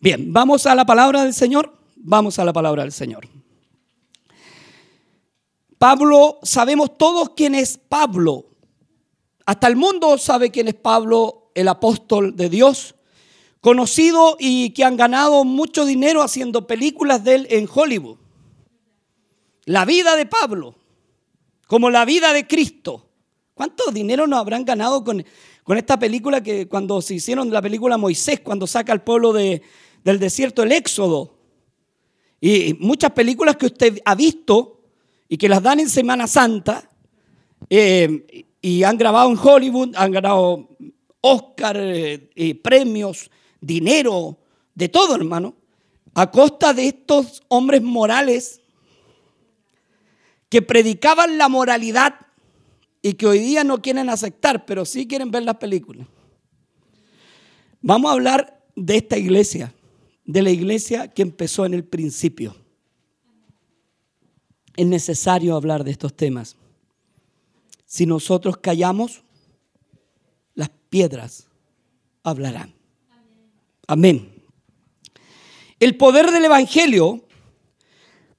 Bien, vamos a la palabra del Señor. Vamos a la palabra del Señor. Pablo, sabemos todos quién es Pablo. Hasta el mundo sabe quién es Pablo, el apóstol de Dios, conocido y que han ganado mucho dinero haciendo películas de él en Hollywood. La vida de Pablo, como la vida de Cristo. ¿Cuánto dinero nos habrán ganado con, con esta película que cuando se hicieron la película Moisés, cuando saca al pueblo de, del desierto, el Éxodo? Y muchas películas que usted ha visto y que las dan en Semana Santa eh, y han grabado en Hollywood, han ganado Oscar, eh, premios, dinero, de todo, hermano, a costa de estos hombres morales que predicaban la moralidad y que hoy día no quieren aceptar, pero sí quieren ver las películas. Vamos a hablar de esta iglesia, de la iglesia que empezó en el principio es necesario hablar de estos temas. Si nosotros callamos, las piedras hablarán. Amén. El poder del Evangelio,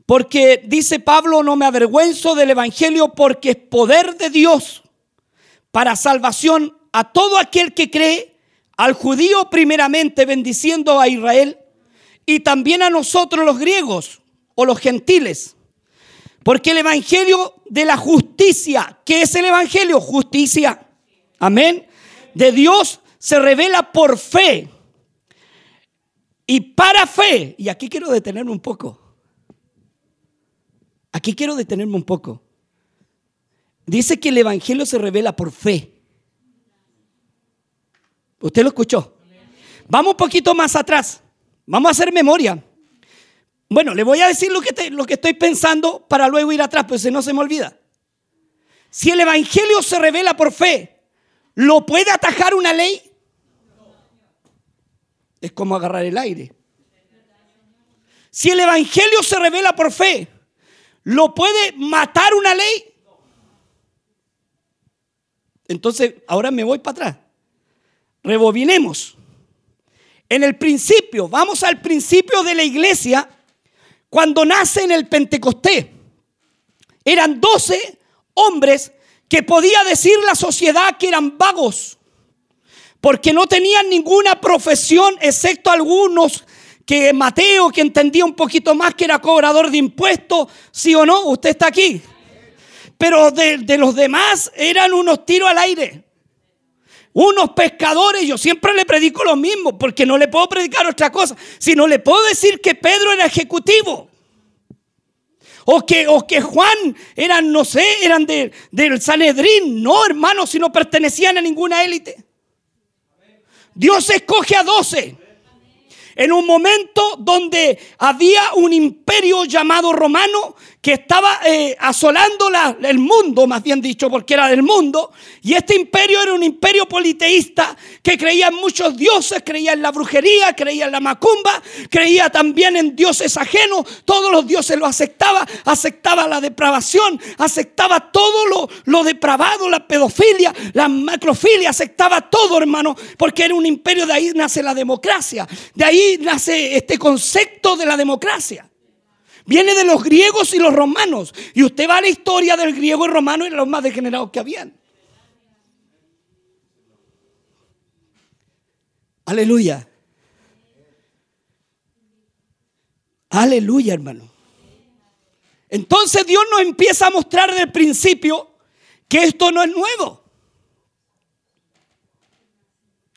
porque dice Pablo, no me avergüenzo del Evangelio porque es poder de Dios para salvación a todo aquel que cree, al judío primeramente bendiciendo a Israel y también a nosotros los griegos o los gentiles. Porque el Evangelio de la justicia, ¿qué es el Evangelio? Justicia. Amén. De Dios se revela por fe. Y para fe, y aquí quiero detenerme un poco. Aquí quiero detenerme un poco. Dice que el Evangelio se revela por fe. ¿Usted lo escuchó? Vamos un poquito más atrás. Vamos a hacer memoria. Bueno, le voy a decir lo que, lo que estoy pensando para luego ir atrás, pero si no se me olvida. Si el Evangelio se revela por fe, ¿lo puede atajar una ley? Es como agarrar el aire. Si el Evangelio se revela por fe, ¿lo puede matar una ley? Entonces, ahora me voy para atrás. Rebobinemos. En el principio, vamos al principio de la iglesia cuando nace en el Pentecostés, eran doce hombres que podía decir la sociedad que eran vagos, porque no tenían ninguna profesión, excepto algunos que Mateo, que entendía un poquito más que era cobrador de impuestos, sí o no, usted está aquí. Pero de, de los demás eran unos tiros al aire unos pescadores, yo siempre le predico lo mismo, porque no le puedo predicar otra cosa, sino le puedo decir que Pedro era ejecutivo. O que, o que Juan eran, no sé, eran de, del Sanedrín. No, hermanos, si no pertenecían a ninguna élite. Dios escoge a doce en un momento donde había un imperio llamado romano que estaba eh, asolando el mundo, más bien dicho, porque era del mundo. Y este imperio era un imperio politeísta que creía en muchos dioses, creía en la brujería, creía en la macumba, creía también en dioses ajenos. Todos los dioses lo aceptaba, aceptaba la depravación, aceptaba todo lo depravado, la pedofilia, la macrofilia, aceptaba todo, hermano, porque era un imperio, de ahí nace la democracia, de ahí nace este concepto de la democracia. Viene de los griegos y los romanos. Y usted va a la historia del griego y romano y los más degenerados que habían. Aleluya. Aleluya, hermano. Entonces Dios nos empieza a mostrar desde el principio que esto no es nuevo.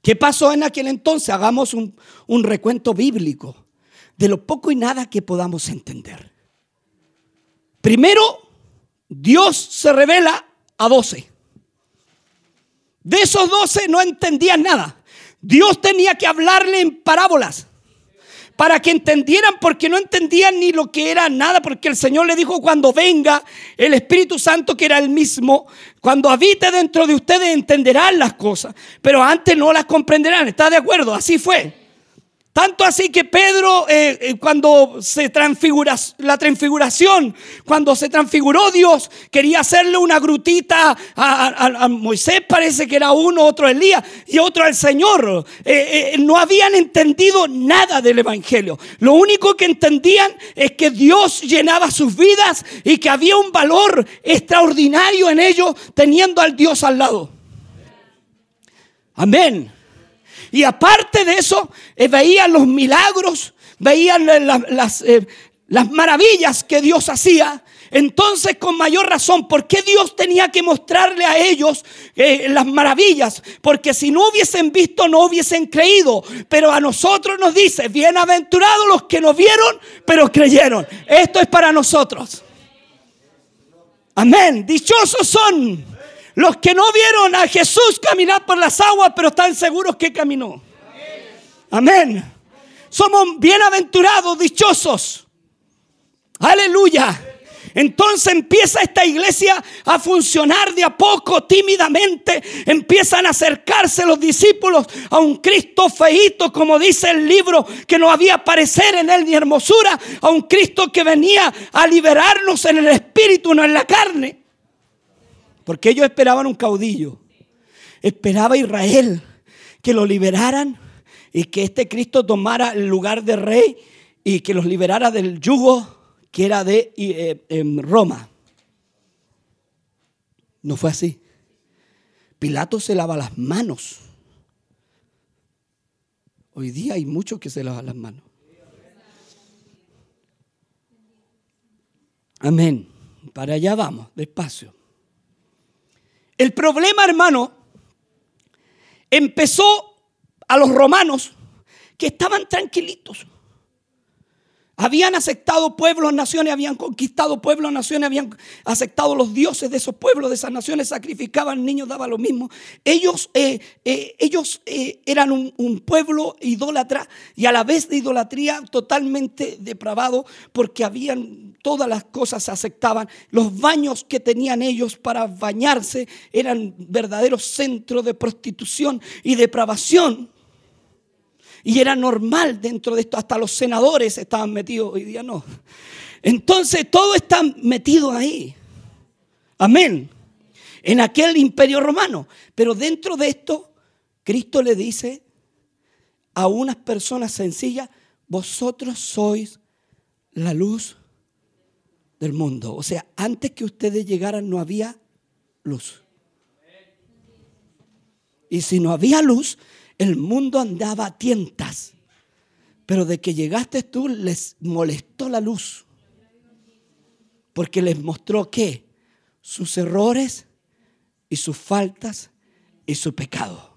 ¿Qué pasó en aquel entonces? Hagamos un, un recuento bíblico de lo poco y nada que podamos entender. Primero, Dios se revela a doce. De esos doce no entendían nada. Dios tenía que hablarle en parábolas para que entendieran porque no entendían ni lo que era nada, porque el Señor le dijo cuando venga el Espíritu Santo que era el mismo, cuando habite dentro de ustedes entenderán las cosas, pero antes no las comprenderán. ¿Está de acuerdo? Así fue. Tanto así que Pedro, eh, eh, cuando se transfigura, la transfiguración, cuando se transfiguró Dios, quería hacerle una grutita a, Moisés, parece que era uno, otro Elías y otro al Señor. Eh, no habían entendido nada del Evangelio. Lo único que entendían es que Dios llenaba sus vidas y que había un valor extraordinario en ellos teniendo al Dios al lado. Amén. Y aparte de eso, eh, veían los milagros, veían las, eh, las maravillas que Dios hacía. Entonces, con mayor razón, ¿por qué Dios tenía que mostrarle a ellos eh, las maravillas? Porque si no hubiesen visto, no hubiesen creído. Pero a nosotros nos dice, bienaventurados los que no vieron, pero creyeron. Esto es para nosotros. Amén. Dichosos son los que no vieron a Jesús caminar por las aguas, pero están seguros que caminó. Amén. Somos bienaventurados, dichosos. Aleluya. Entonces empieza esta iglesia a funcionar de a poco, tímidamente. Empiezan a acercarse los discípulos a un Cristo feíto, como dice el libro, que no había parecer en él ni hermosura, a un Cristo que venía a liberarnos en el espíritu, no en la carne. Porque ellos esperaban un caudillo. Esperaba Israel que lo liberaran y que este Cristo tomara el lugar de rey y que los liberara del yugo que era de eh, Roma. No fue así. Pilato se lava las manos. Hoy día hay muchos que se lavan las manos. Amén. Para allá vamos, despacio. El problema, hermano, empezó a los romanos que estaban tranquilitos. Habían aceptado pueblos, naciones, habían conquistado pueblos, naciones, habían aceptado los dioses de esos pueblos, de esas naciones, sacrificaban niños, daba lo mismo. Ellos, eh, eh, ellos eh, eran un, pueblo idólatra y a la vez de idolatría totalmente depravado porque habían todas las cosas se aceptaban. Los baños que tenían ellos para bañarse eran verdaderos centros de prostitución y depravación. Y era normal dentro de esto, hasta los senadores estaban metidos, hoy día no. Entonces todo está metido ahí. Amén. En aquel imperio romano. Pero dentro de esto, Cristo le dice a unas personas sencillas, vosotros sois la luz del mundo. O sea, antes que ustedes llegaran no había luz. Y si no había luz, el mundo andaba a tientas. Pero de que llegaste tú les molestó la luz. Porque les mostró que sus errores y sus faltas y su pecado.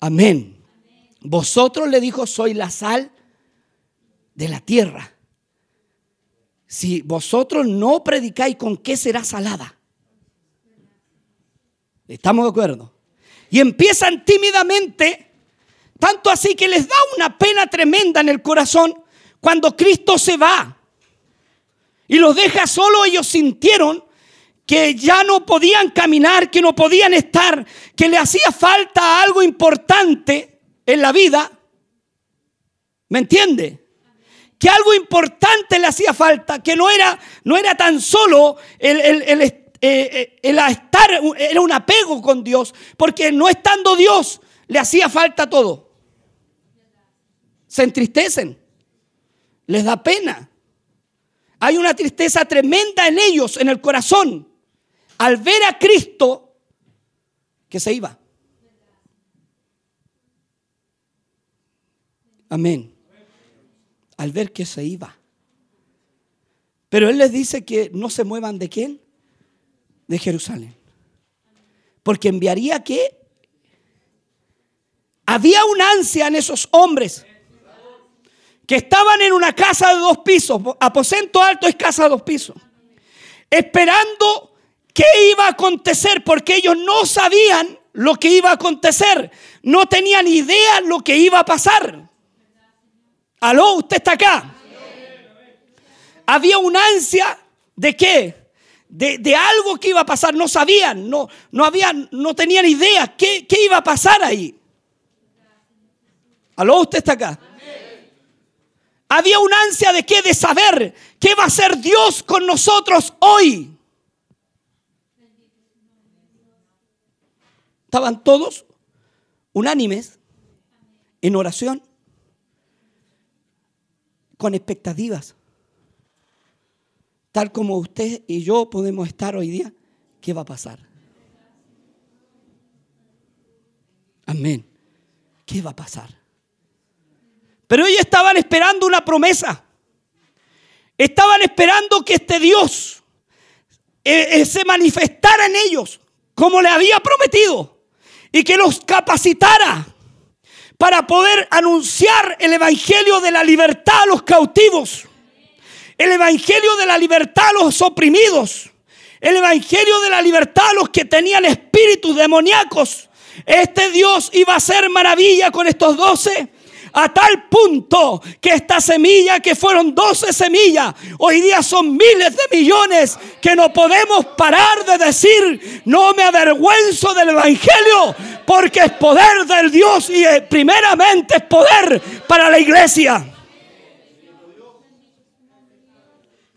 Amén. Vosotros le dijo, soy la sal de la tierra. Si vosotros no predicáis, ¿con qué será salada? ¿Estamos de acuerdo? Y empiezan tímidamente, tanto así que les da una pena tremenda en el corazón cuando Cristo se va y los deja solo, ellos sintieron que ya no podían caminar, que no podían estar, que le hacía falta algo importante en la vida. ¿Me entiende? Que algo importante le hacía falta, que no era, no era tan solo el, el, el, eh, eh, el estar era un apego con Dios, porque no estando Dios le hacía falta todo. Se entristecen, les da pena. Hay una tristeza tremenda en ellos, en el corazón, al ver a Cristo que se iba. Amén. Al ver que se iba. Pero Él les dice que no se muevan de quién? De Jerusalén. Porque enviaría que había una ansia en esos hombres que estaban en una casa de dos pisos, aposento alto es casa de dos pisos, esperando qué iba a acontecer, porque ellos no sabían lo que iba a acontecer, no tenían idea lo que iba a pasar. Aló, usted está acá. Había una ansia de qué? De, algo que iba a pasar. No sabían, no, no, habían, no tenían idea qué, qué iba a pasar ahí. ¿Aló? ¿Usted está acá? Había una ansia de qué? De saber qué va a hacer Dios con nosotros hoy. Estaban todos unánimes en oración, con expectativas. Tal como usted y yo podemos estar hoy día, ¿qué va a pasar? Amén. ¿Qué va a pasar? Pero ellos estaban esperando una promesa. Estaban esperando que este Dios eh, eh, se manifestara en ellos como le había prometido y que los capacitara para poder anunciar el evangelio de la libertad a los cautivos, el evangelio de la libertad a los oprimidos, el evangelio de la libertad a los que tenían espíritus demoníacos. Este Dios iba a hacer maravilla con estos doce a tal punto que esta semilla, que fueron 12 semillas, hoy día son miles de millones que no podemos parar de decir, no me avergüenzo del Evangelio, porque es poder del Dios y eh, primeramente es poder para la iglesia.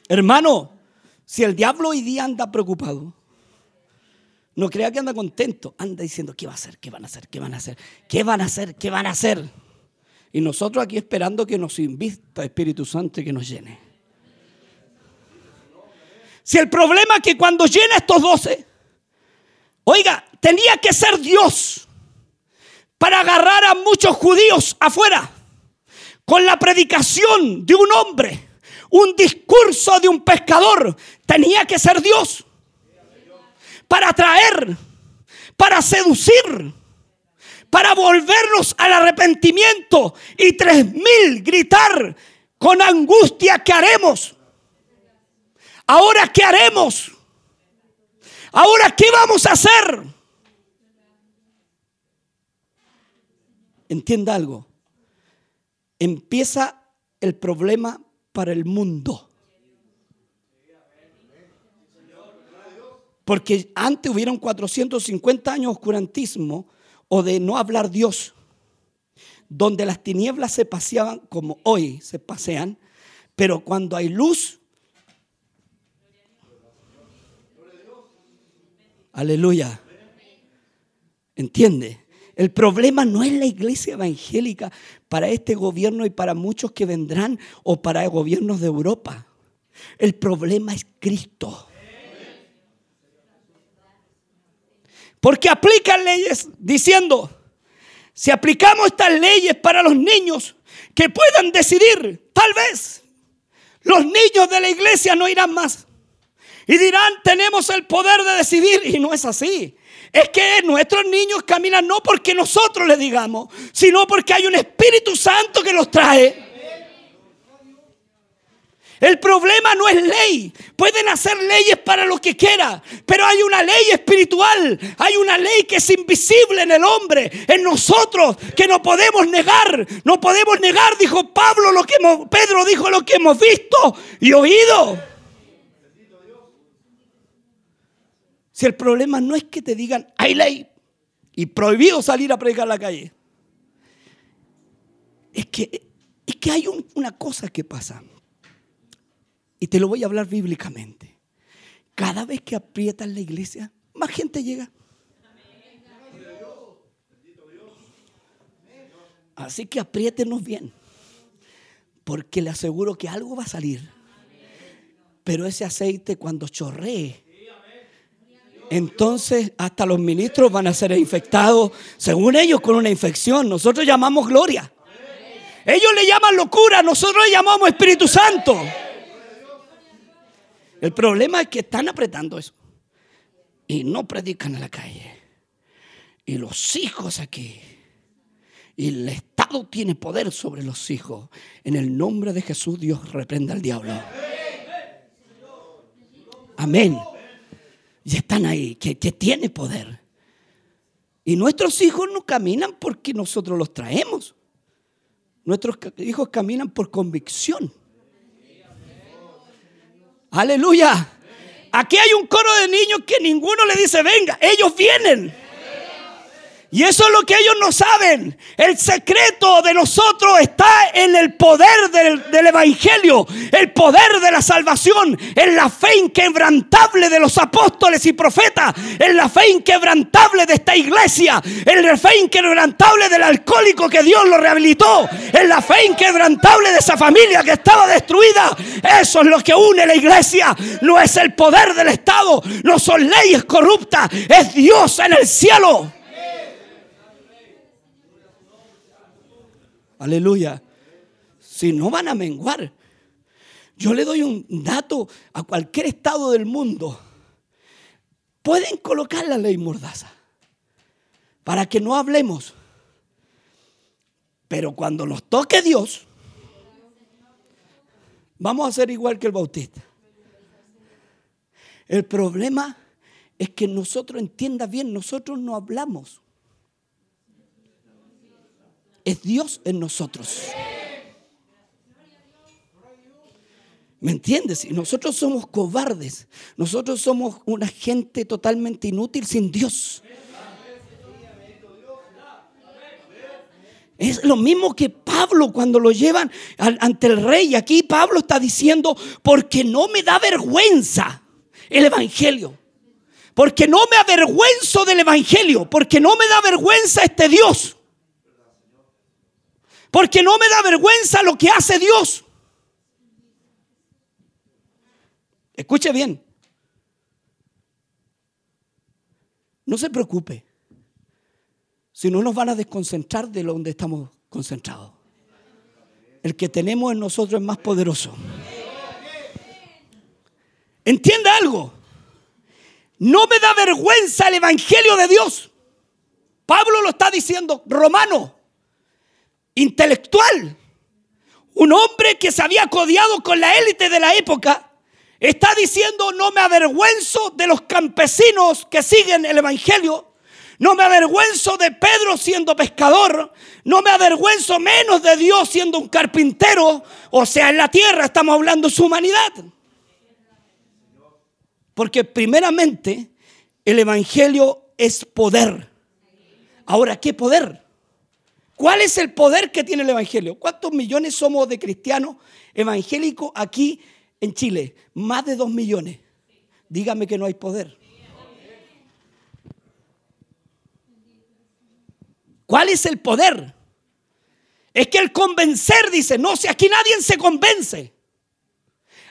Hermano, si el diablo hoy día anda preocupado, no crea que anda contento, anda diciendo, ¿qué va a hacer? ¿Qué van a hacer? ¿Qué van a hacer? ¿Qué van a hacer? ¿Qué van a hacer? Y nosotros aquí esperando que nos invista Espíritu Santo y que nos llene. Si el problema es que cuando llena estos doce, oiga, tenía que ser Dios para agarrar a muchos judíos afuera con la predicación de un hombre, un discurso de un pescador, tenía que ser Dios para atraer, para seducir para volvernos al arrepentimiento y tres mil gritar con angustia, ¿qué haremos? Ahora, ¿qué haremos? Ahora, ¿qué vamos a hacer? Entienda algo. Empieza el problema para el mundo. Porque antes hubieron 450 años de oscurantismo o de no hablar Dios, donde las tinieblas se paseaban como hoy se pasean, pero cuando hay luz, aleluya, ¿entiende? El problema no es la iglesia evangélica para este gobierno y para muchos que vendrán o para gobiernos de Europa. El problema es Cristo. Porque aplican leyes diciendo, si aplicamos estas leyes para los niños que puedan decidir, tal vez los niños de la iglesia no irán más. Y dirán, tenemos el poder de decidir. Y no es así. Es que nuestros niños caminan no porque nosotros les digamos, sino porque hay un Espíritu Santo que los trae. El problema no es ley. Pueden hacer leyes para lo que quiera, pero hay una ley espiritual. Hay una ley que es invisible en el hombre, en nosotros, que no podemos negar. No podemos negar, dijo Pablo, lo que hemos, Pedro dijo lo que hemos visto y oído. Si el problema no es que te digan, hay ley y prohibido salir a predicar a la calle. Es que, es que hay una cosa que pasa. Y te lo voy a hablar bíblicamente. Cada vez que aprietas la iglesia, más gente llega. Así que apriétenos bien. Porque le aseguro que algo va a salir. Pero ese aceite cuando chorree, entonces hasta los ministros van a ser infectados, según ellos, con una infección. Nosotros llamamos gloria. Ellos le llaman locura, nosotros le llamamos Espíritu Santo. El problema es que están apretando eso. Y no predican en la calle. Y los hijos aquí. Y el Estado tiene poder sobre los hijos. En el nombre de Jesús Dios reprenda al diablo. Amén. Y están ahí, que, que tiene poder. Y nuestros hijos no caminan porque nosotros los traemos. Nuestros hijos caminan por convicción. Aleluya. Aquí hay un coro de niños que ninguno le dice, venga, ellos vienen. Y eso es lo que ellos no saben. El secreto de nosotros está en el poder del, Evangelio, el poder de la salvación, en la fe inquebrantable de los apóstoles y profetas, en la fe inquebrantable de esta iglesia, en la fe inquebrantable del alcohólico que Dios lo rehabilitó, en la fe inquebrantable de esa familia que estaba destruida. Eso es lo que une la iglesia. No es el poder del Estado, no son leyes corruptas, es Dios en el cielo. Aleluya. Si no van a menguar. Yo le doy un dato a cualquier estado del mundo. Pueden colocar la ley mordaza para que no hablemos. Pero cuando nos toque Dios, vamos a ser igual que el bautista. El problema es que nosotros, entienda bien, nosotros no hablamos es Dios en nosotros. ¿Me entiendes? Nosotros somos cobardes. Nosotros somos una gente totalmente inútil sin Dios. Es lo mismo que Pablo cuando lo llevan ante el rey. Aquí Pablo está diciendo, porque no me da vergüenza el Evangelio. Porque no me avergüenzo del Evangelio. Porque no me da vergüenza este Dios. Porque no me da vergüenza lo que hace Dios. Escuche bien. No se preocupe. Si no nos van a desconcentrar de donde estamos concentrados. El que tenemos en nosotros es más poderoso. Entienda algo. No me da vergüenza el Evangelio de Dios. Pablo lo está diciendo, romano intelectual, un hombre que se había codiado con la élite de la época, está diciendo, no me avergüenzo de los campesinos que siguen el Evangelio, no me avergüenzo de Pedro siendo pescador, no me avergüenzo menos de Dios siendo un carpintero, o sea, en la tierra estamos hablando de su humanidad. Porque primeramente el Evangelio es poder. Ahora, ¿qué poder? ¿Cuál es el poder que tiene el Evangelio? ¿Cuántos millones somos de cristianos evangélicos aquí en Chile? Más de dos millones. Dígame que no hay poder. ¿Cuál es el poder? Es que el convencer dice, no, si aquí nadie se convence.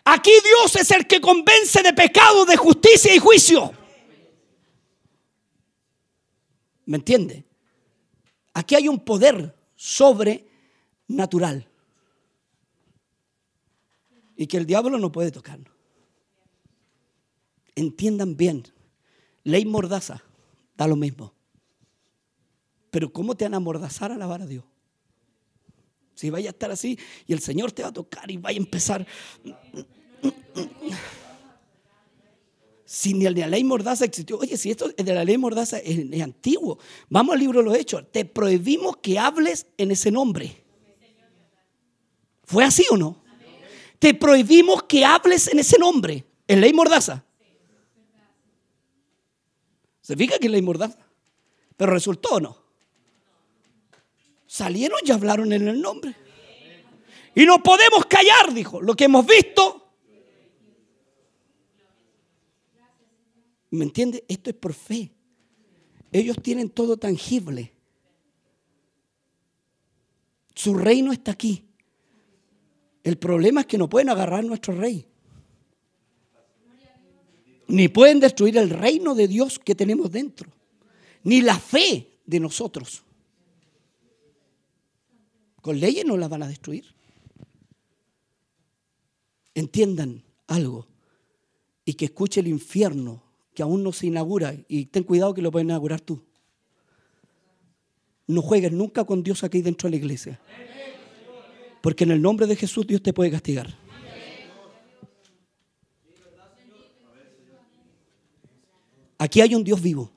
Aquí Dios es el que convence de pecado, de justicia y juicio. ¿Me entiende? Aquí hay un poder sobrenatural. Y que el diablo no puede tocarnos. Entiendan bien. Ley mordaza, da lo mismo. Pero ¿cómo te van a mordazar a alabar a Dios? Si vaya a estar así y el Señor te va a tocar y vaya a empezar si ni la ley mordaza existió. Oye, si esto de la ley mordaza es, antiguo. Vamos al libro de los Hechos. Te prohibimos que hables en ese nombre. ¿Fue así o no? Te prohibimos que hables en ese nombre. En ley mordaza. ¿Se fija que es ley mordaza? Pero resultó o no. Salieron y hablaron en el nombre. Y no podemos callar, dijo. Lo que hemos visto ¿Me entiende? Esto es por fe. Ellos tienen todo tangible. Su reino está aquí. El problema es que no pueden agarrar nuestro rey. Ni pueden destruir el reino de Dios que tenemos dentro. Ni la fe de nosotros. Con leyes no la van a destruir. Entiendan algo y que escuche el infierno que aún no se inaugura y ten cuidado que lo puedes inaugurar tú. No juegues nunca con Dios aquí dentro de la iglesia. Porque en el nombre de Jesús Dios te puede castigar. Aquí hay un Dios vivo.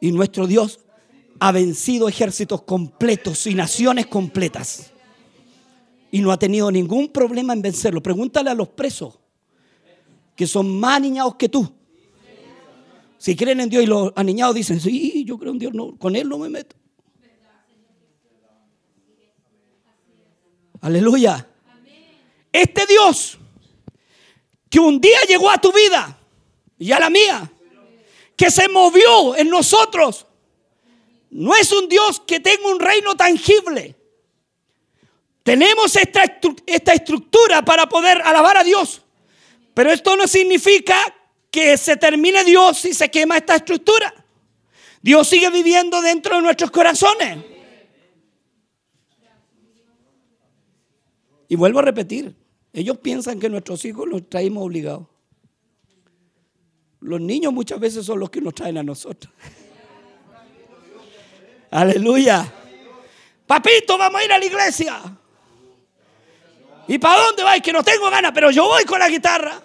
Y nuestro Dios ha vencido ejércitos completos y naciones completas. Y no ha tenido ningún problema en vencerlo. Pregúntale a los presos que son más niñados que tú. Si creen en Dios y los aniñados dicen, sí, yo creo en Dios, no, con Él no me meto. Aleluya. Este Dios que un día llegó a tu vida y a la mía, que se movió en nosotros, no es un Dios que tenga un reino tangible. Tenemos esta, esta estructura para poder alabar a Dios. Pero esto no significa que se termine Dios y se quema esta estructura. Dios sigue viviendo dentro de nuestros corazones. Y vuelvo a repetir, ellos piensan que nuestros hijos los traemos obligados. Los niños muchas veces son los que nos traen a nosotros. Aleluya. Papito, vamos a ir a la iglesia. ¿Y para dónde vais? Que no tengo ganas, pero yo voy con la guitarra.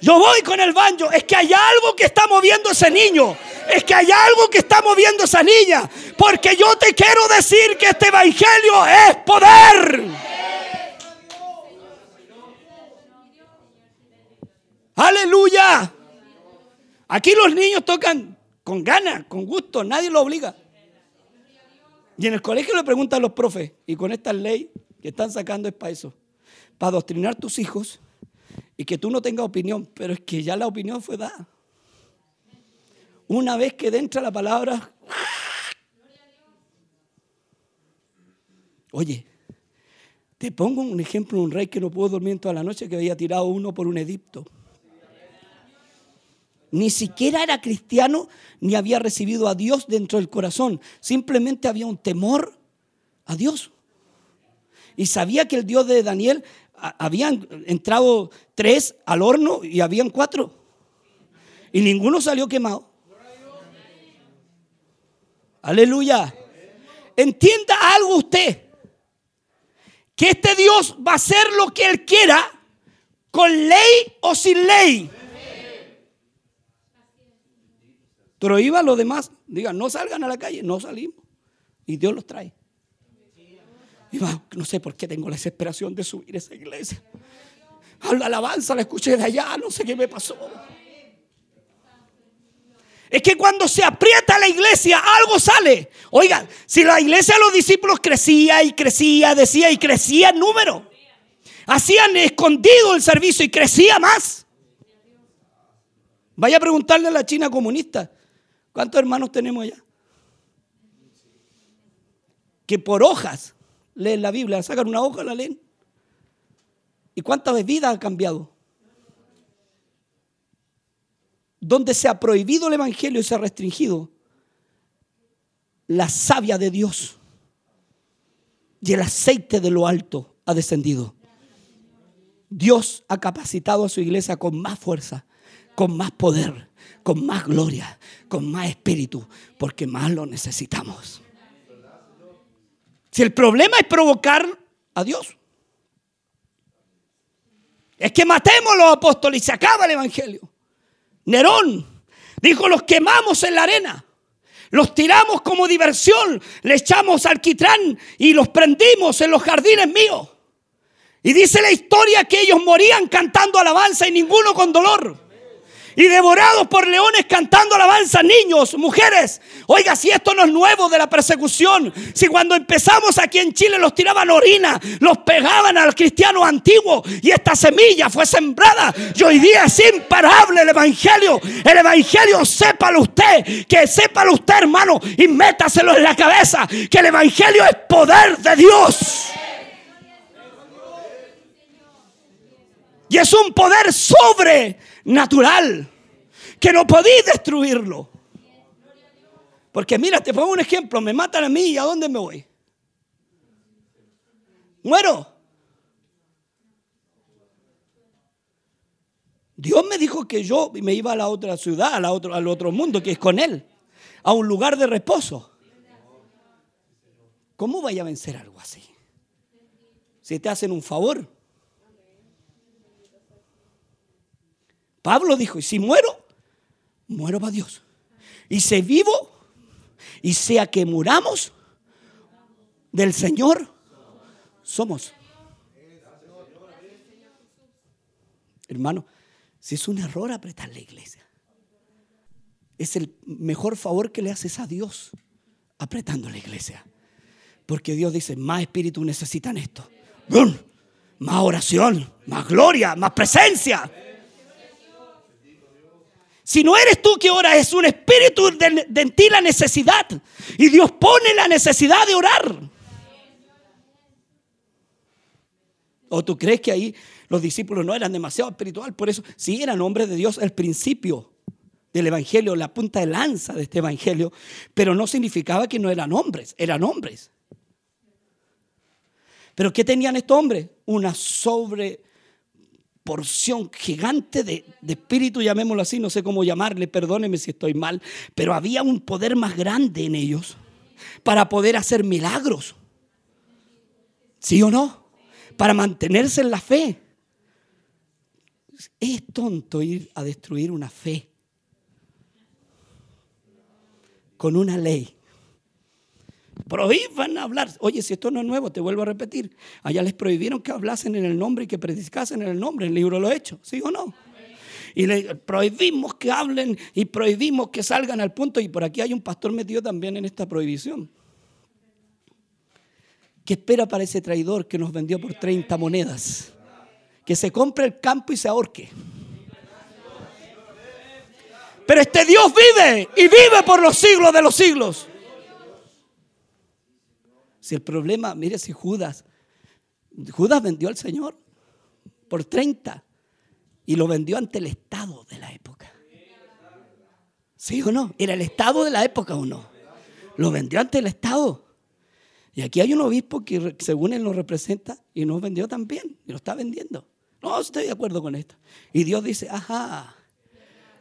Yo voy con el banjo. Es que hay algo que está moviendo ese niño. Es que hay algo que está moviendo esa niña. Porque yo te quiero decir que este evangelio es poder. Aleluya. Aquí los niños tocan con ganas, con gusto, nadie lo obliga. Y en el colegio le preguntan a los profes, y con esta ley que están sacando es para eso, para adoctrinar tus hijos y que tú no tengas opinión, pero es que ya la opinión fue dada. Una vez que entra la palabra, oye, te pongo un ejemplo, un rey que no pudo dormir toda la noche, que había tirado uno por un edicto. Ni siquiera era cristiano ni había recibido a Dios dentro del corazón. Simplemente había un temor a Dios. Y sabía que el Dios de Daniel habían entrado tres al horno y habían cuatro. Y ninguno salió quemado. Aleluya. Entienda algo usted. Que este Dios va a hacer lo que Él quiera, con ley o sin ley. Prohíba a los demás. Digan, no salgan a la calle. No salimos. Y Dios los trae. No sé por qué tengo la desesperación de subir a esa iglesia. A la alabanza la escuché de allá. No sé qué me pasó. Es que cuando se aprieta la iglesia, algo sale. Oigan, si la iglesia de los discípulos crecía y crecía, decía y crecía en número, hacían escondido el servicio y crecía más. Vaya a preguntarle a la China comunista, ¿Cuántos hermanos tenemos allá? Que por hojas leen la Biblia, sacan una hoja, la leen. ¿Y cuántas vidas ha cambiado? Donde se ha prohibido el Evangelio y se ha restringido, la savia de Dios y el aceite de lo alto ha descendido. Dios ha capacitado a su iglesia con más fuerza, con más poder con más gloria, con más espíritu, porque más lo necesitamos. Si el problema es provocar a Dios, es que matemos a los apóstoles y se acaba el evangelio. Nerón dijo: Los quemamos en la arena, los tiramos como diversión, le echamos alquitrán y los prendimos en los jardines míos. Y dice la historia que ellos morían cantando alabanza y ninguno con dolor y devorados por leones cantando alabanza, niños, mujeres. Oiga, si esto no es nuevo de la persecución, si cuando empezamos aquí en Chile los tiraban orina, los pegaban al cristiano antiguo y esta semilla fue sembrada y hoy día es imparable el evangelio. El evangelio, sépalo usted, que sépalo usted, hermano, y métaselo en la cabeza, que el evangelio es poder de Dios. Y es un poder sobrenatural que no podéis destruirlo. Porque mira, te pongo un ejemplo, me matan a mí y a dónde me voy. Muero. Dios me dijo que yo me iba a la otra ciudad, a la otro, al otro mundo, que es con Él, a un lugar de reposo. ¿Cómo vaya a vencer algo así? Si te hacen un favor. Pablo dijo, y si muero, muero para Dios. Y si vivo, y sea que muramos, del Señor somos. Hermano, si es un error apretar la iglesia. es el mejor favor que le haces a Dios apretando la iglesia. Porque Dios dice, más espíritu necesitan esto. Más oración, más gloria, más presencia. Si no eres tú que ora, es un espíritu de, en ti la necesidad. Y Dios pone la necesidad de orar. ¿O tú crees que ahí los discípulos no eran demasiado espiritual? Por eso, sí eran hombres de Dios al principio del Evangelio, la punta de lanza de este Evangelio, pero no significaba que no eran hombres, eran hombres. Pero ¿qué tenían estos hombres? Una sobre porción gigante de, de, espíritu, llamémoslo así, no sé cómo llamarle, perdóneme si estoy mal, pero había un poder más grande en ellos para poder hacer milagros. ¿Sí o no? Para mantenerse en la fe. Es tonto ir a destruir una fe con una ley. Prohíban hablar. Oye, si esto no es nuevo, te vuelvo a repetir. Allá les prohibieron que hablasen en el nombre y que predicasen en el nombre. El libro lo he hecho, ¿sí o no? Y le prohibimos que hablen y prohibimos que salgan al punto. Y por aquí hay un pastor metido también en esta prohibición. ¿Qué espera para ese traidor que nos vendió por 30 monedas? Que se compre el campo y se ahorque. Pero este Dios vive y vive por los siglos de los siglos. Si el problema, mire si Judas, Judas vendió al Señor por 30 y lo vendió ante el Estado de la época. ¿Sí o no? ¿Era el Estado de la época o no? Lo vendió ante el Estado. Y aquí hay un obispo que según él nos representa y nos vendió también, y lo está vendiendo. No estoy de acuerdo con esto. Y Dios dice, ajá,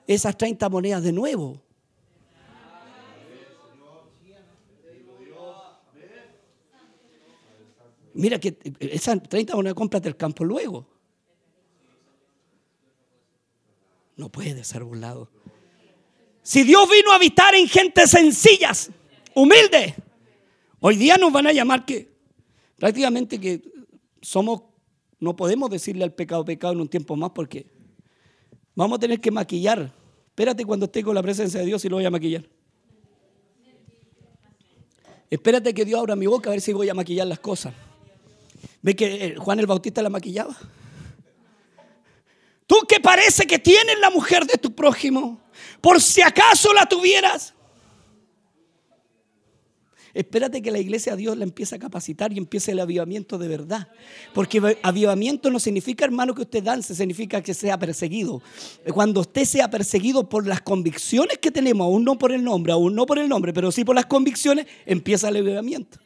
esas 30 monedas de nuevo. Mira que esas 30 monedas cómprate el campo luego. No puede ser burlado. Si Dios vino a habitar en gente sencillas, humilde, hoy día nos van a llamar que prácticamente que somos, no podemos decirle al pecado pecado en un tiempo más porque Vamos a tener que maquillar. Espérate cuando esté con la presencia de Dios y lo voy a maquillar. Espérate que Dios abra mi boca a ver si voy a maquillar las cosas. ¿Ve que eh, Juan el Bautista la maquillaba? Tú que parece que tienes la mujer de tu prójimo, por si acaso la tuvieras. Espérate que la iglesia a Dios la empiece a capacitar y empiece el avivamiento de verdad. Porque avivamiento no significa, hermano, que usted dance, significa que sea perseguido. Cuando usted sea perseguido por las convicciones que tenemos, aún no por el nombre, aún no por el nombre, pero sí por las convicciones, empieza el avivamiento.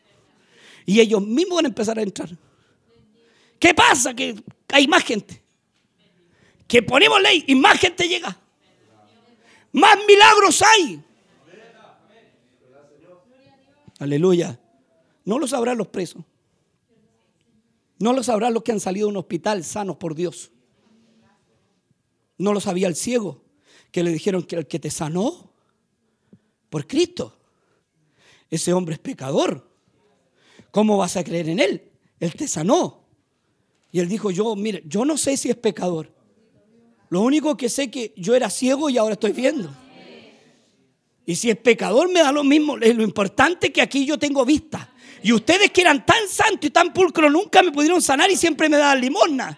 Y ellos mismos van a empezar a entrar. ¿Qué pasa? Que hay más gente. Que ponemos ley y más gente llega. Más milagros hay. Aleluya. No lo sabrán los presos. No lo sabrán los que han salido de un hospital sanos por Dios. No lo sabía el ciego, que le dijeron que el que te sanó por Cristo, ese hombre es pecador. ¿Cómo vas a creer en él? Él te sanó. Y él dijo, yo, mire, yo no sé si es pecador. Lo único que sé es que yo era ciego y ahora estoy viendo. Y si es pecador me da lo mismo. Lo importante es que aquí yo tengo vista. Y ustedes que eran tan santos y tan pulcros nunca me pudieron sanar y siempre me daban limosna.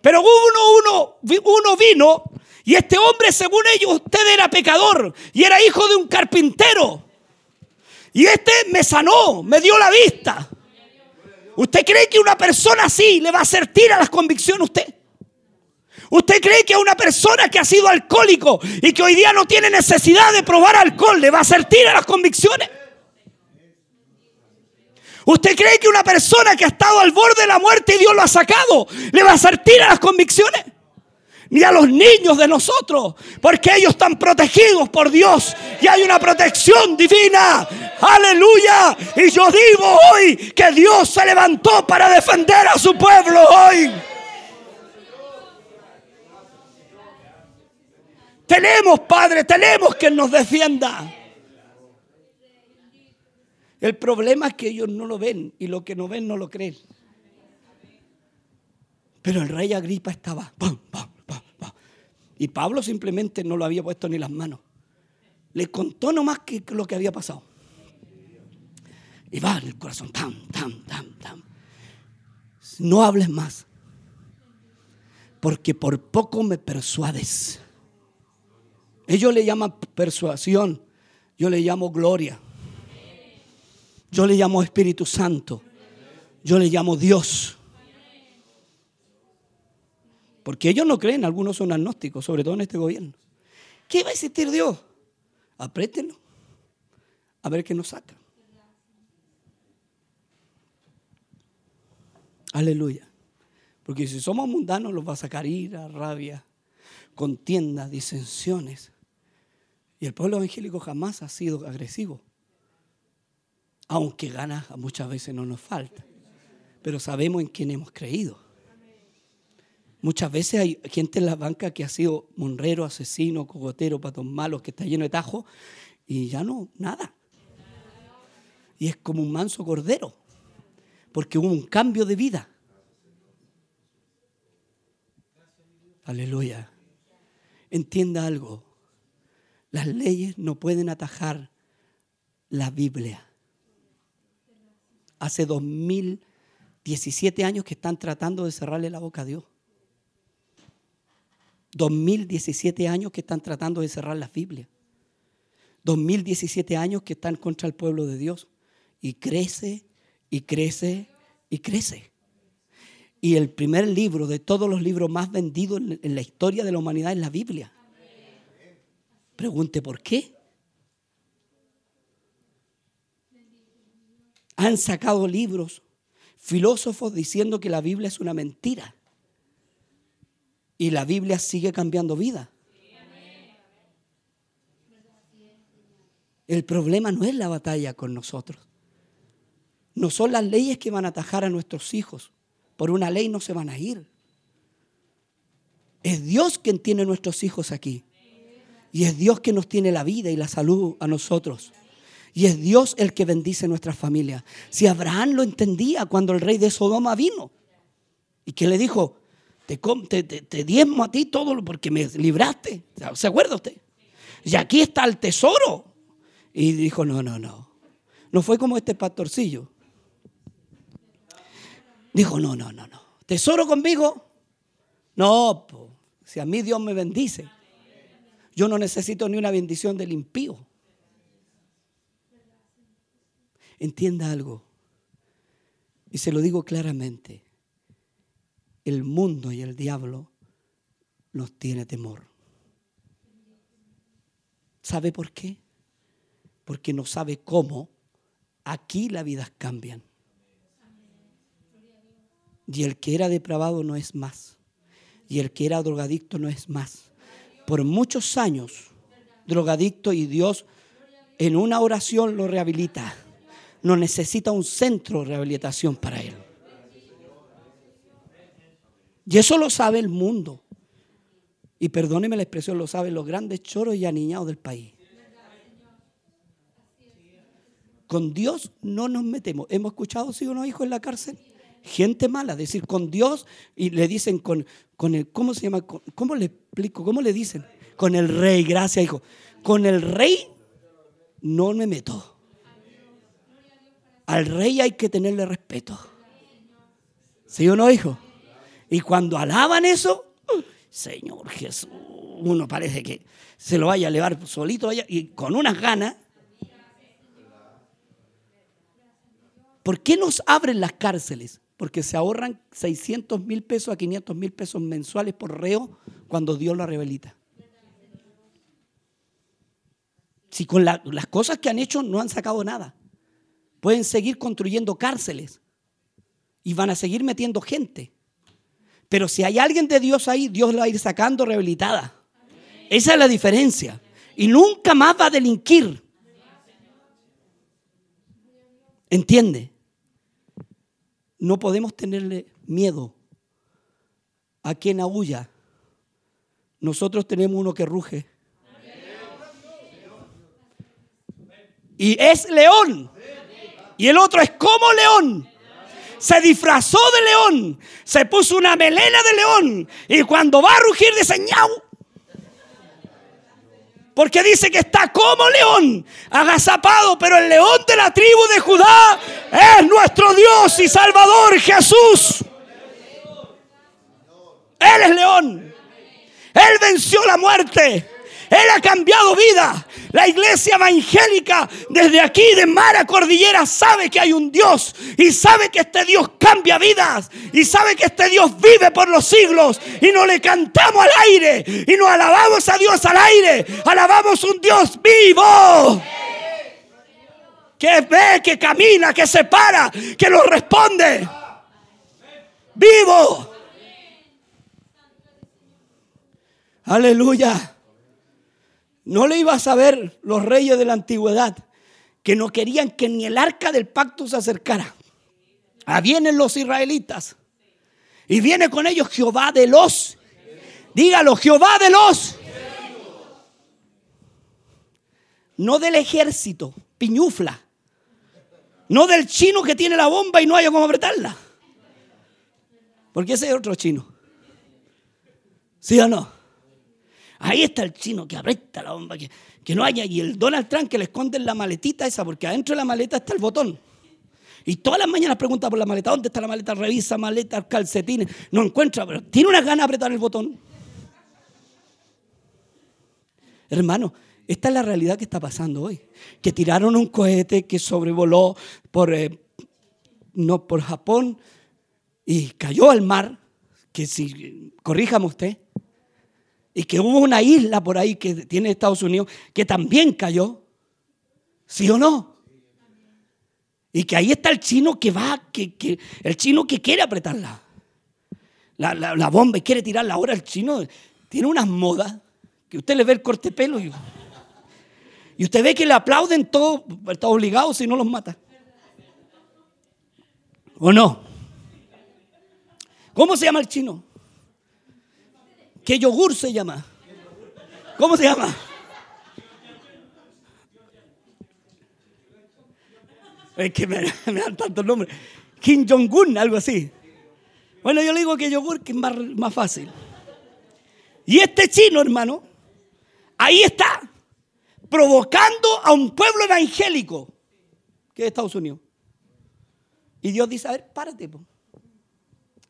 Pero uno, uno, uno vino y este hombre, según ellos, usted era pecador y era hijo de un carpintero. Y este me sanó, me dio la vista. ¿Usted cree que una persona así le va a hacer tira las convicciones a usted? ¿Usted cree que a una persona que ha sido alcohólico y que hoy día no tiene necesidad de probar alcohol le va a hacer tira las convicciones? ¿Usted cree que una persona que ha estado al borde de la muerte y Dios lo ha sacado le va a hacer tira las convicciones? Ni a los niños de nosotros, porque ellos están protegidos por Dios y hay una protección divina. Aleluya. Y yo digo hoy que Dios se levantó para defender a su pueblo hoy. Tenemos, Padre, tenemos que nos defienda. El problema es que ellos no lo ven y lo que no ven no lo creen. Pero el rey Agripa estaba. Y Pablo simplemente no lo había puesto ni las manos. Le contó nomás que lo que había pasado. Y va en el corazón, tam, tam, tam, tam. No hables más, porque por poco me persuades. Ellos le llaman persuasión, yo le llamo gloria. Yo le llamo Espíritu Santo. Yo le llamo Dios. Porque ellos no creen, algunos son agnósticos, sobre todo en este gobierno. ¿Qué va a existir Dios? Aprétenlo. A ver qué nos saca. Aleluya. Porque si somos mundanos, los va a sacar ira, rabia, contienda, disensiones. Y el pueblo evangélico jamás ha sido agresivo. Aunque ganas muchas veces no nos falta. Pero sabemos en quién hemos creído. Muchas veces hay gente en la banca que ha sido monrero, asesino, cogotero, patón malos, que está lleno de tajo y ya no, nada. Y es como un manso cordero porque hubo un cambio de vida. Aleluya. Entienda algo. Las leyes no pueden atajar la Biblia. Hace 2017 años que están tratando de cerrarle la boca a Dios. 2017 años que están tratando de cerrar la Biblia. 2017 años que están contra el pueblo de Dios. Y crece y crece y crece. Y el primer libro de todos los libros más vendidos en la historia de la humanidad es la Biblia. Pregunte por qué. Han sacado libros, filósofos diciendo que la Biblia es una mentira. Y la Biblia sigue cambiando vida. El problema no es la batalla con nosotros. No son las leyes que van a atajar a nuestros hijos. Por una ley no se van a ir. Es Dios quien tiene nuestros hijos aquí. Y es Dios que nos tiene la vida y la salud a nosotros. Y es Dios el que bendice nuestra familia. Si Abraham lo entendía cuando el rey de Sodoma vino. Y que le dijo, te, te, diezmo a ti todo porque me libraste. ¿Se acuerda usted? Y aquí está el tesoro. Y dijo, no, no, no. No fue como este pastorcillo. Dijo, no, no, no, no. ¿Tesoro conmigo? No, si a mí Dios me bendice, yo no necesito ni una bendición del impío. Entienda algo, y se lo digo claramente, el mundo y el diablo nos tiene temor. ¿Sabe por qué? Porque no sabe cómo aquí las vidas cambian. Y el que era depravado no es más. Y el que era drogadicto no es más. Por muchos años, drogadicto y Dios en una oración lo rehabilita. No necesita un centro de rehabilitación para él. Y eso lo sabe el mundo. Y perdóneme la expresión, lo saben los grandes choros y aniñados del país. Con Dios no nos metemos. ¿Hemos escuchado si uno hijo en la cárcel? gente mala, decir con Dios y le dicen con, con el, ¿cómo se llama? ¿Cómo le explico? ¿Cómo le dicen? Con el rey, gracias hijo. Con el rey no me meto. Al rey hay que tenerle respeto. ¿Sí o no, hijo? Y cuando alaban eso, Señor Jesús, uno parece que se lo vaya a elevar solito allá y con unas ganas. ¿Por qué nos abren las cárceles? porque se ahorran 600 mil pesos a 500 mil pesos mensuales por reo cuando Dios lo rehabilita. Si con las cosas que han hecho no han sacado nada, pueden seguir construyendo cárceles y van a seguir metiendo gente. Pero si hay alguien de Dios ahí, Dios la va a ir sacando rehabilitada. Esa es la diferencia. Y nunca más va a delinquir. ¿Entiende? No podemos tenerle miedo a quien aúlla. Nosotros tenemos uno que ruge. Y es león. Y el otro es como león. Se disfrazó de león. Se puso una melena de león. Y cuando va a rugir dice ñau. Porque dice que está como león, agazapado, pero el león de la tribu de Judá es nuestro Dios y Salvador Jesús. Él es león. Él venció la muerte. Él ha cambiado vida. La iglesia evangélica desde aquí de Mara Cordillera sabe que hay un Dios y sabe que este Dios cambia vidas y sabe que este Dios vive por los siglos y no le cantamos al aire y nos alabamos a Dios al aire. Alabamos un Dios vivo. Que ve, que camina, que se para, que nos responde. Vivo. Aleluya. No le iba a saber los reyes de la antigüedad que no querían que ni el arca del pacto se acercara. Ah, vienen los israelitas. Y viene con ellos Jehová de los. Dígalo, Jehová de los. No del ejército, piñufla. No del chino que tiene la bomba y no haya cómo apretarla. Porque ese es otro chino. ¿Sí o no? Ahí está el chino que aprieta la bomba, que, que no haya. Y el Donald Trump que le esconde la maletita esa, porque adentro de la maleta está el botón. Y todas las mañanas pregunta por la maleta, ¿dónde está la maleta? Revisa maleta, calcetines. No encuentra, pero tiene unas ganas de apretar el botón. Hermano, esta es la realidad que está pasando hoy. Que tiraron un cohete que sobrevoló por, eh, no, por Japón y cayó al mar. Que si, corríjame usted, y que hubo una isla por ahí que tiene Estados Unidos que también cayó. ¿Sí o no? Y que ahí está el chino que va, que, que el chino que quiere apretarla. La, la, bomba y quiere tirarla. Ahora el chino tiene unas modas que usted le ve el corte pelo y, y usted ve que le aplauden todo, está obligado si no los mata. ¿O no? ¿Cómo se llama el chino? ¿Qué yogur se llama? ¿Cómo se llama? Es que me, dan tantos nombres. Kim Jong-un, algo así. Bueno, yo le digo que yogur que es más, más fácil. Y este chino, hermano, ahí está, provocando a un pueblo evangélico, que es Estados Unidos. Y Dios dice, a ver, párate.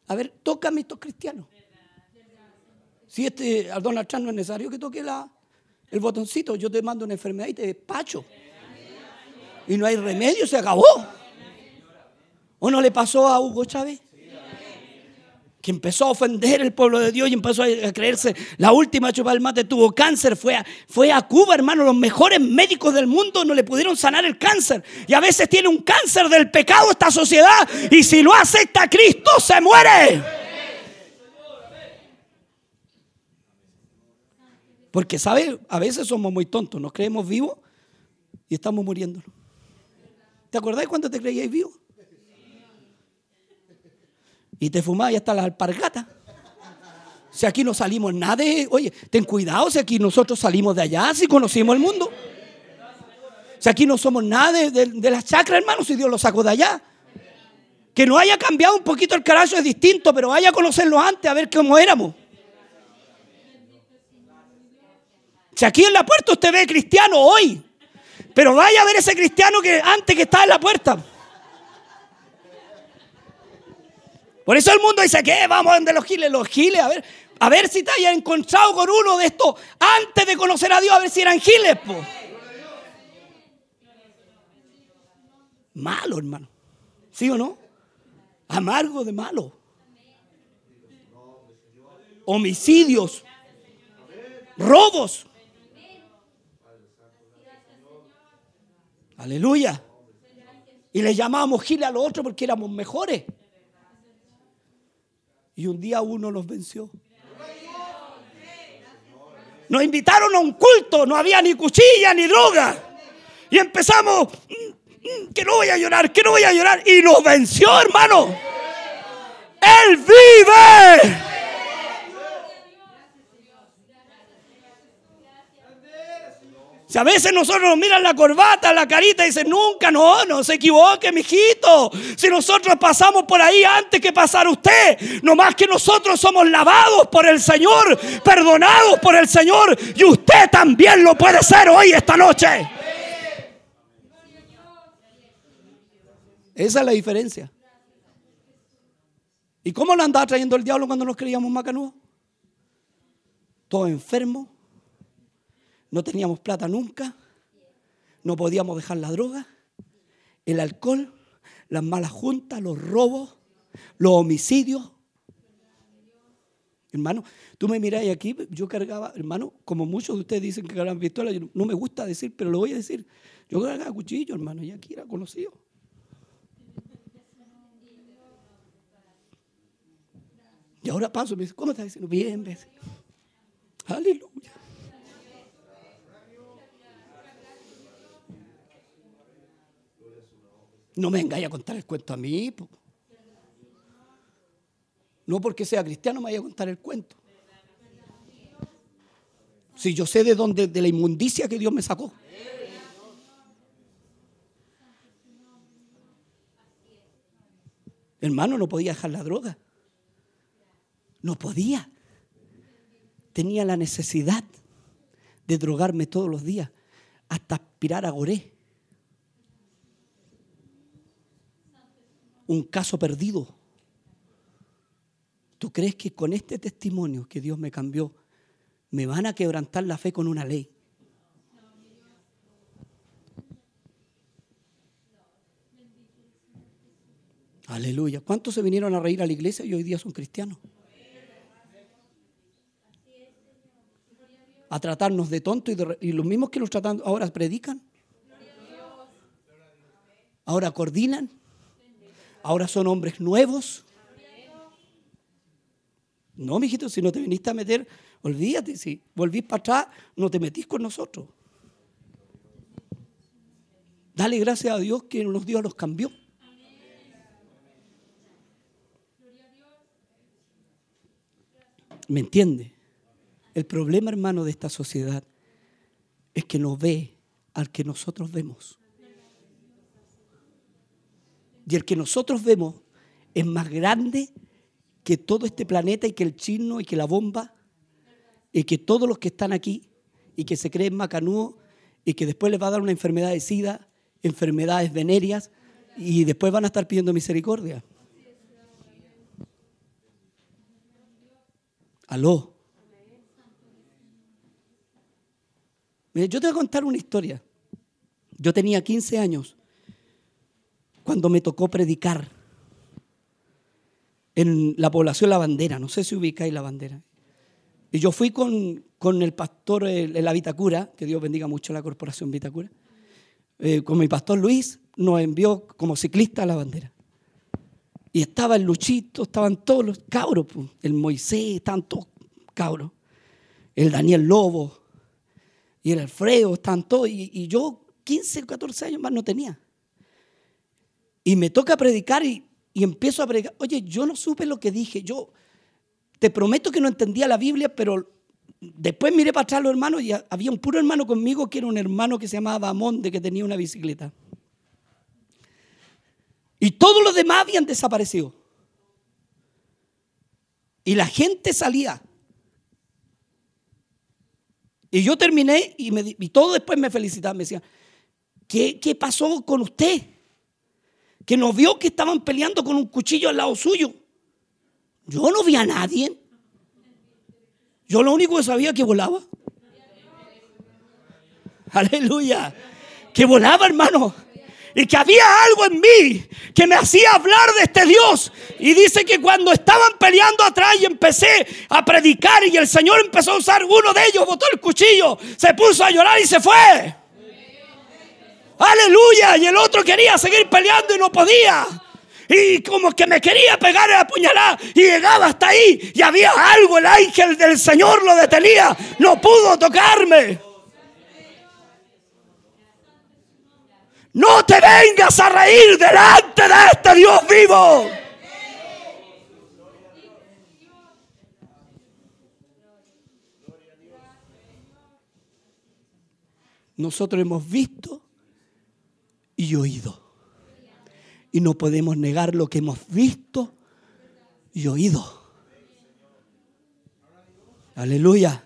A ver, tócame estos cristianos. Si este, a Donald Trump no es necesario que toque el botoncito, yo te mando una enfermedad y te despacho. Y no hay remedio, se acabó. ¿O no le pasó a Hugo Chávez? que empezó a ofender el pueblo de Dios y empezó a creerse la última chupa del mate, tuvo cáncer, fue a, fue a Cuba, hermano, los mejores médicos del mundo no le pudieron sanar el cáncer. Y a veces tiene un cáncer del pecado esta sociedad y si no acepta Cristo se muere. Porque, ¿sabe? A veces somos muy tontos, nos creemos vivos y estamos muriendo. ¿Te acordás cuando te creíais vivo? Y te fumabas hasta las alpargatas. Si aquí no salimos nada de. Oye, ten cuidado si aquí nosotros salimos de allá, si conocimos el mundo. Si aquí no somos nada de, de las chacras, hermano, si Dios lo sacó de allá. Que no haya cambiado un poquito el carácter es distinto, pero vaya a conocerlo antes, a ver cómo éramos. Si aquí en la puerta usted ve cristiano hoy, pero vaya a ver ese cristiano que antes que estaba en la puerta. Por eso el mundo dice que vamos a donde los giles, los giles, a ver, a ver si te hayas encontrado con uno de estos antes de conocer a Dios, a ver si eran giles, Malo, hermano. ¿Sí o no? Amargo de malo. Homicidios. Robos. Aleluya. Y le llamábamos giles a los otros porque éramos mejores. Y un día uno nos venció. Nos invitaron a un culto, no había ni cuchilla ni droga. Y empezamos, mm, mm, que no voy a llorar, que no voy a llorar. Y nos venció, hermano. Él vive. Si a veces nosotros nos miran la corbata, la carita y dicen, nunca, no, no se equivoque, mijito. Si nosotros pasamos por ahí antes que pasar usted, no más que nosotros somos lavados por el Señor, perdonados por el Señor, y usted también lo puede ser hoy, esta noche. Esa es la diferencia. ¿Y cómo lo andaba trayendo el diablo cuando nos creíamos macanudos? Todo enfermo, no teníamos plata nunca, no podíamos dejar la droga, el alcohol, las malas juntas, los robos, los homicidios. Hermano, tú me miráis aquí, yo cargaba, hermano, como muchos de ustedes dicen que cargaban pistola, no me gusta decir, pero lo voy a decir. Yo cargaba cuchillo, hermano, y aquí era conocido. Y ahora paso me dice, ¿cómo estás diciendo? Bien, bien. Aleluya. No me vengáis a contar el cuento a mí. No porque sea cristiano me vaya a contar el cuento. Si yo sé de dónde, de la inmundicia que Dios me sacó. Hermano, no podía dejar la droga. No podía. Tenía la necesidad de drogarme todos los días hasta aspirar a goré. Un caso perdido. ¿Tú crees que con este testimonio que Dios me cambió, me van a quebrantar la fe con una ley? Aleluya. ¿Cuántos se vinieron a reír a la iglesia y hoy día son cristianos? A tratarnos de tonto y, y los mismos que nos tratan ahora predican. Ahora coordinan. Ahora son hombres nuevos. No, mijito, si no te viniste a meter, olvídate, si volvís para atrás, no te metís con nosotros. Dale gracias a Dios que nos dio, los cambió. ¿Me entiende? El problema, hermano, de esta sociedad es que no ve al que nosotros vemos. Y el que nosotros vemos es más grande que todo este planeta y que el chino y que la bomba y que todos los que están aquí y que se creen macanúos y que después les va a dar una enfermedad de sida, enfermedades venéreas y después van a estar pidiendo misericordia. Aló. Yo te voy a contar una historia. Yo tenía 15 años cuando me tocó predicar en la población La Bandera, no sé si ubicáis La Bandera. Y yo fui con, con el pastor en la Vitacura, que Dios bendiga mucho la corporación Vitacura, eh, con mi pastor Luis, nos envió como ciclista a La Bandera. Y estaba el Luchito, estaban todos los cabros, el Moisés, estaban todos cabros, el Daniel Lobo y el Alfredo, estaban todos, y, y yo 15 o 14 años más no tenía. Y me toca predicar y, empiezo a predicar. Oye, yo no supe lo que dije. Yo te prometo que no entendía la Biblia, pero después miré para atrás los hermanos y había un puro hermano conmigo que era un hermano que se llamaba Amonde, que tenía una bicicleta. Y todos los demás habían desaparecido. Y la gente salía. Y yo terminé y, me, y todo después me felicitaban. Me decían, ¿qué, ¿qué pasó con usted? Que no vio que estaban peleando con un cuchillo al lado suyo. Yo no vi a nadie. Yo lo único que sabía que volaba. Aleluya. Que volaba, hermano. Y que había algo en mí que me hacía hablar de este Dios. Y dice que cuando estaban peleando atrás y empecé a predicar y el Señor empezó a usar uno de ellos, botó el cuchillo, se puso a llorar y se fue. Aleluya. Y el otro quería seguir peleando y no podía. Y como que me quería pegar la puñalada y llegaba hasta ahí y había algo, el ángel del Señor lo detenía, no pudo tocarme. No te vengas a reír delante de este Dios vivo. Nosotros hemos visto y oído. Y no podemos negar lo que hemos visto y oído. Aleluya.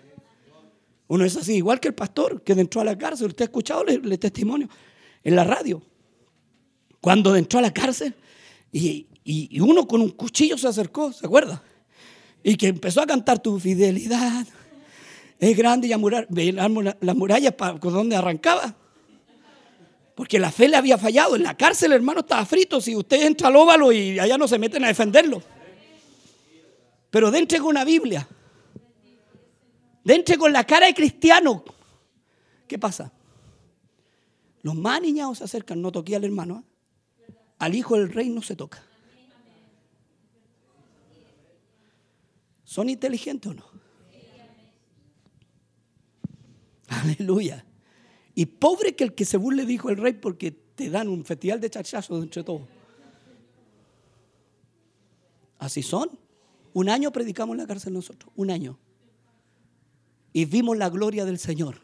Uno es así, igual que el pastor que entró a la cárcel. Usted ha escuchado el, testimonio en la radio. Cuando entró a la cárcel y, y, uno con un cuchillo se acercó, ¿se acuerda? Y que empezó a cantar tu fidelidad. Es grande y a murar, las murallas con donde arrancaba. Porque la fe le había fallado. En la cárcel, hermano, estaba frito. Si usted entra al óvalo y allá no se meten a defenderlo. Pero dentro con una Biblia. Dentro con la cara de cristiano. ¿Qué pasa? Los más niñados se acercan, no toqué al hermano. ¿eh? Al hijo del rey no se toca. ¿Son inteligentes o no? Aleluya. Y pobre que el que se burle dijo el rey porque te dan un festival de chachazos entre todos. Así son. Un año predicamos en la cárcel nosotros, un año. Y vimos la gloria del Señor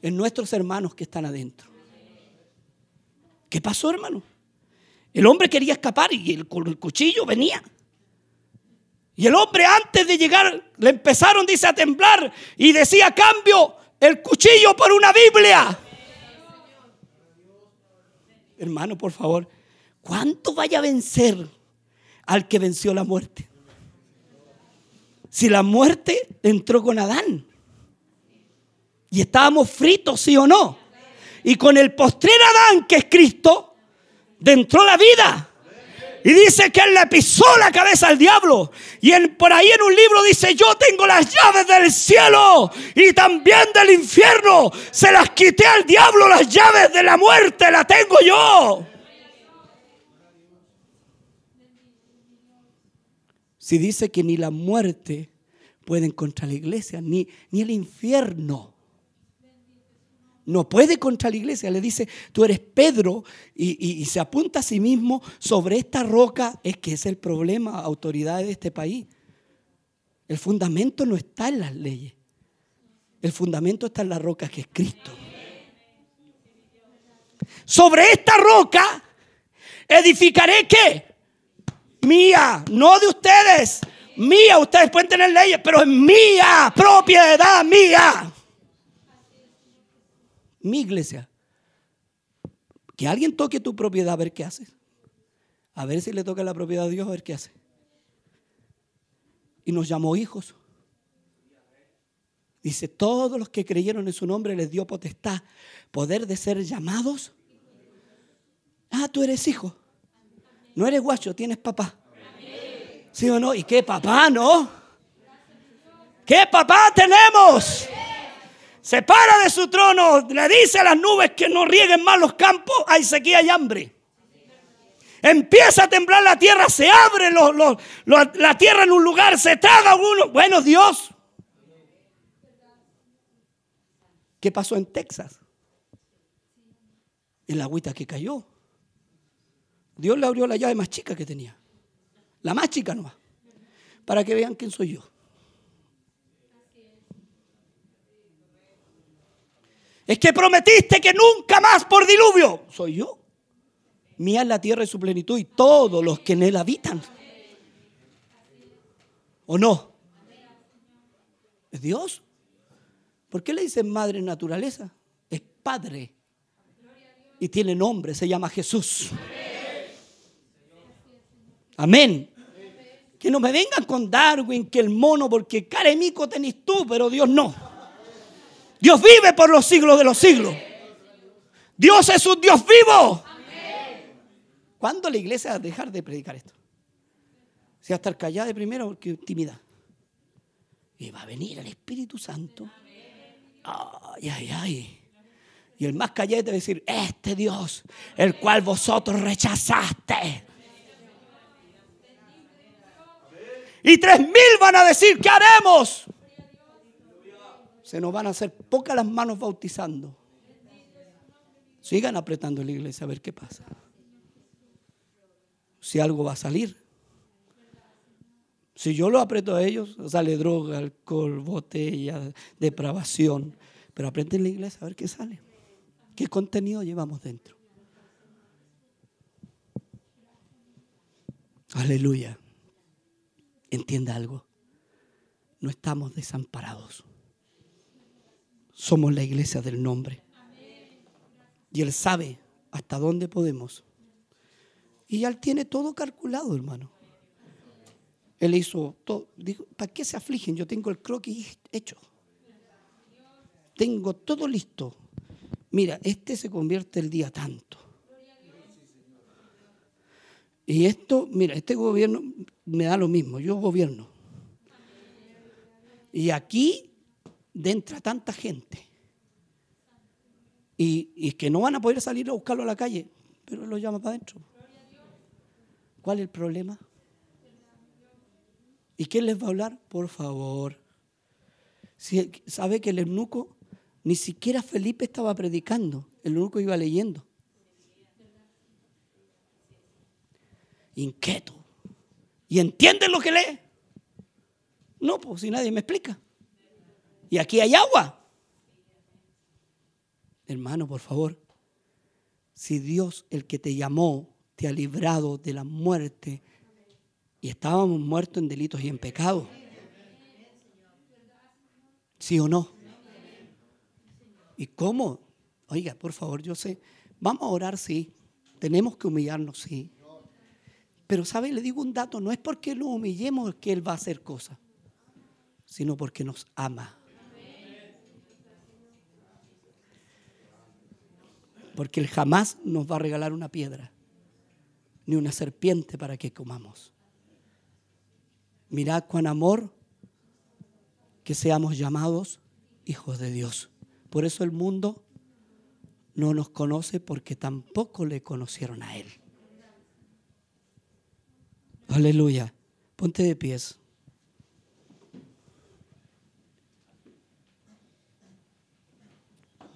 en nuestros hermanos que están adentro. ¿Qué pasó, hermano? El hombre quería escapar y el, el cuchillo venía. Y el hombre antes de llegar le empezaron, dice, a temblar y decía, cambio el cuchillo por una Biblia. Hermano, por favor, ¿cuánto vaya a vencer al que venció la muerte? Si la muerte entró con Adán y estábamos fritos, sí o no, y con el postrer Adán, que es Cristo, entró la vida. Y dice que él le pisó la cabeza al diablo. Y por ahí en un libro dice, yo tengo las llaves del cielo y también del infierno. Se las quité al diablo, las llaves de la muerte las tengo yo. Si dice que ni la muerte puede contra la iglesia, ni, ni el infierno no puede contra la iglesia. Le dice, tú eres Pedro y, se apunta a sí mismo sobre esta roca. Es que es el problema, autoridades de este país. El fundamento no está en las leyes. El fundamento está en la roca que es Cristo. Sobre esta roca edificaré qué? Mía, no de ustedes. Mía, ustedes pueden tener leyes, pero es mía, propiedad mía mi iglesia. Que alguien toque tu propiedad a ver qué hace. A ver si le toca la propiedad a Dios a ver qué hace. Y nos llamó hijos. Dice, todos los que creyeron en su nombre les dio potestad, poder de ser llamados. Ah, tú eres hijo. No eres guacho, tienes papá. ¿Sí o no? ¿Y qué papá, no? ¿Qué papá tenemos? Se para de su trono, le dice a las nubes que no rieguen más los campos, hay sequía y hambre. Empieza a temblar la tierra, se abre la tierra en un lugar, se traga uno. Bueno, Dios. ¿Qué pasó en Texas? En la agüita que cayó. Dios le abrió la llave más chica que tenía. La más chica nomás. Para que vean quién soy yo. Es que prometiste que nunca más por diluvio. Soy yo. Mía es la tierra y su plenitud y todos los que en él habitan. ¿O no? ¿Es Dios? ¿Por qué le dicen madre naturaleza? Es padre. Y tiene nombre, se llama Jesús. Amén. Que no me vengan con Darwin, que el mono, porque caremico tenés tú, pero Dios no. Dios vive por los siglos de los siglos. Dios es un Dios vivo. ¿Cuándo la iglesia va a dejar de predicar esto? Se va a estar callada de primero porque intimidad. Y va a venir el Espíritu Santo. Ay, ay, ay. Y el más callado va a decir, este Dios, el cual vosotros rechazaste. Y tres mil van a decir, ¿qué haremos? Se nos van a hacer pocas las manos bautizando. Sigan apretando la iglesia a ver qué pasa. Si algo va a salir. Si yo lo aprieto a ellos, sale droga, alcohol, botella, depravación. Pero aprende en la iglesia a ver qué sale. ¿Qué contenido llevamos dentro? Aleluya. Entienda algo. No estamos desamparados. Somos la iglesia del nombre. Y Él sabe hasta dónde podemos. Y Él tiene todo calculado, hermano. Él hizo todo. Dijo, ¿para qué se afligen? Yo tengo el croquis hecho. Tengo todo listo. Mira, este se convierte el día tanto. Y esto, mira, este gobierno me da lo mismo, yo gobierno. Y aquí entra tanta gente. Y, y, que no van a poder salir a buscarlo a la calle, pero lo llama para adentro. ¿Cuál es el problema? ¿Y quién les va a hablar? Por favor. Si sabe que el eunuco, ni siquiera Felipe estaba predicando, el eunuco iba leyendo. Inquieto. ¿Y entiende lo que lee? No, pues si nadie me explica. Y aquí hay agua. Hermano, por favor, si Dios, el que te llamó, te ha librado de la muerte y estábamos muertos en delitos y en pecados. ¿Sí o no? ¿Y cómo? Oiga, por favor, yo sé, vamos a orar, sí. Tenemos que humillarnos, sí. Pero, ¿sabe? Le digo un dato, no es porque lo humillemos que Él va a hacer cosas, sino porque nos ama. Porque Él jamás nos va a regalar una piedra ni una serpiente para que comamos. Mirad cuán amor que seamos llamados hijos de Dios. Por eso el mundo no nos conoce porque tampoco le conocieron a Él. Aleluya. Ponte de pies.